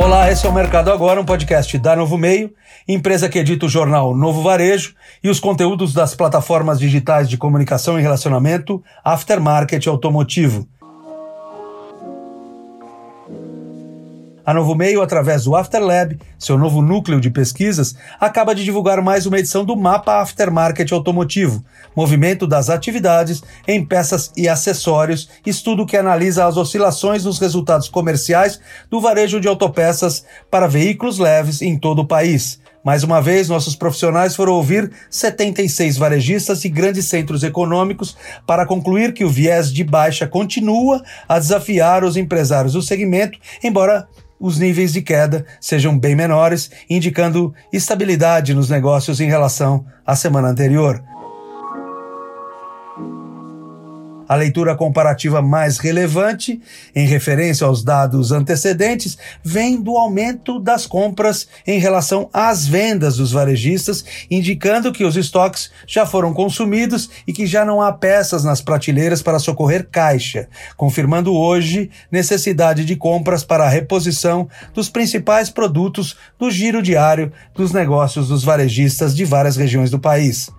Olá, esse é o Mercado Agora, um podcast da Novo Meio, empresa que edita o jornal Novo Varejo e os conteúdos das plataformas digitais de comunicação e relacionamento Aftermarket Automotivo. A Novo Meio, através do Afterlab, seu novo núcleo de pesquisas, acaba de divulgar mais uma edição do Mapa Aftermarket Automotivo, movimento das atividades em peças e acessórios, estudo que analisa as oscilações nos resultados comerciais do varejo de autopeças para veículos leves em todo o país. Mais uma vez, nossos profissionais foram ouvir 76 varejistas e grandes centros econômicos para concluir que o viés de baixa continua a desafiar os empresários do segmento, embora os níveis de queda sejam bem menores, indicando estabilidade nos negócios em relação à semana anterior. A leitura comparativa mais relevante, em referência aos dados antecedentes, vem do aumento das compras em relação às vendas dos varejistas, indicando que os estoques já foram consumidos e que já não há peças nas prateleiras para socorrer caixa, confirmando hoje necessidade de compras para a reposição dos principais produtos do giro diário dos negócios dos varejistas de várias regiões do país.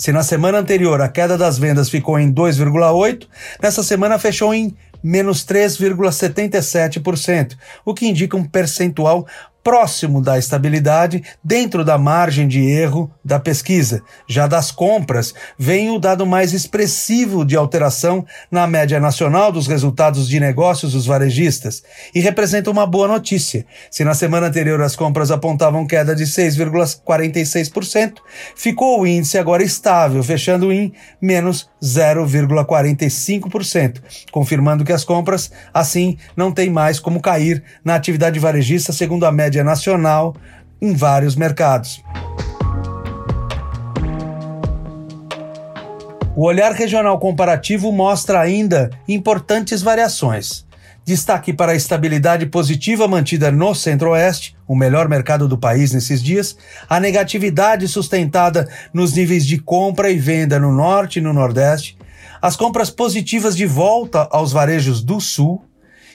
Se na semana anterior a queda das vendas ficou em 2,8%, nessa semana fechou em menos 3,77%, o que indica um percentual próximo da estabilidade dentro da margem de erro da pesquisa. Já das compras, vem o dado mais expressivo de alteração na média nacional dos resultados de negócios dos varejistas e representa uma boa notícia. Se na semana anterior as compras apontavam queda de 6,46%, ficou o índice agora estável, fechando em menos 0,45%, confirmando que as compras, assim, não têm mais como cair na atividade varejista segundo a média média nacional em vários mercados. O olhar regional comparativo mostra ainda importantes variações. Destaque para a estabilidade positiva mantida no Centro-Oeste, o melhor mercado do país nesses dias, a negatividade sustentada nos níveis de compra e venda no Norte e no Nordeste, as compras positivas de volta aos varejos do Sul,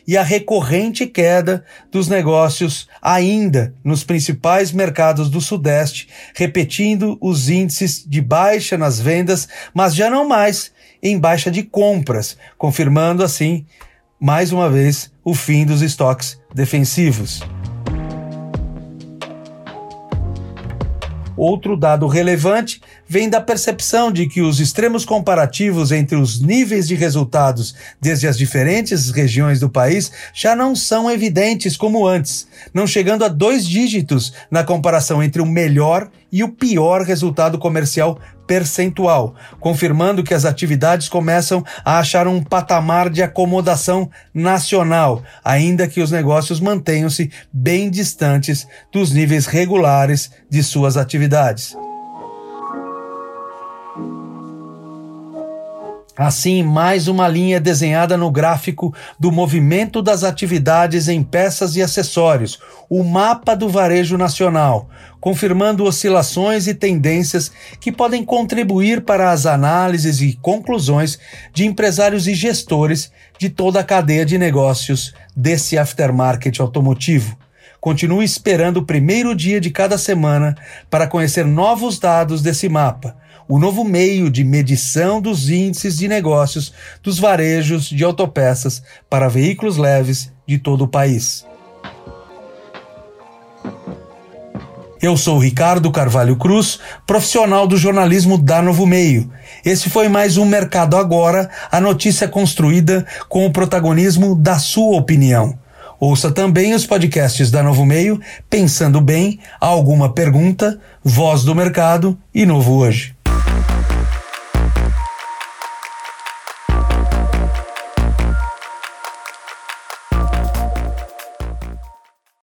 e a recorrente queda dos negócios ainda nos principais mercados do Sudeste, repetindo os índices de baixa nas vendas, mas já não mais em baixa de compras, confirmando assim, mais uma vez, o fim dos estoques defensivos. Outro dado relevante vem da percepção de que os extremos comparativos entre os níveis de resultados desde as diferentes regiões do país já não são evidentes como antes, não chegando a dois dígitos na comparação entre o melhor e o pior resultado comercial percentual, confirmando que as atividades começam a achar um patamar de acomodação nacional, ainda que os negócios mantenham-se bem distantes dos níveis regulares de suas atividades. Assim, mais uma linha desenhada no gráfico do movimento das atividades em peças e acessórios, o mapa do varejo nacional, confirmando oscilações e tendências que podem contribuir para as análises e conclusões de empresários e gestores de toda a cadeia de negócios desse aftermarket automotivo. Continue esperando o primeiro dia de cada semana para conhecer novos dados desse mapa o novo meio de medição dos índices de negócios dos varejos de autopeças para veículos leves de todo o país. Eu sou Ricardo Carvalho Cruz, profissional do jornalismo da Novo Meio. Esse foi mais um Mercado Agora, a notícia construída com o protagonismo da sua opinião. Ouça também os podcasts da Novo Meio, Pensando Bem, Alguma Pergunta, Voz do Mercado e Novo Hoje.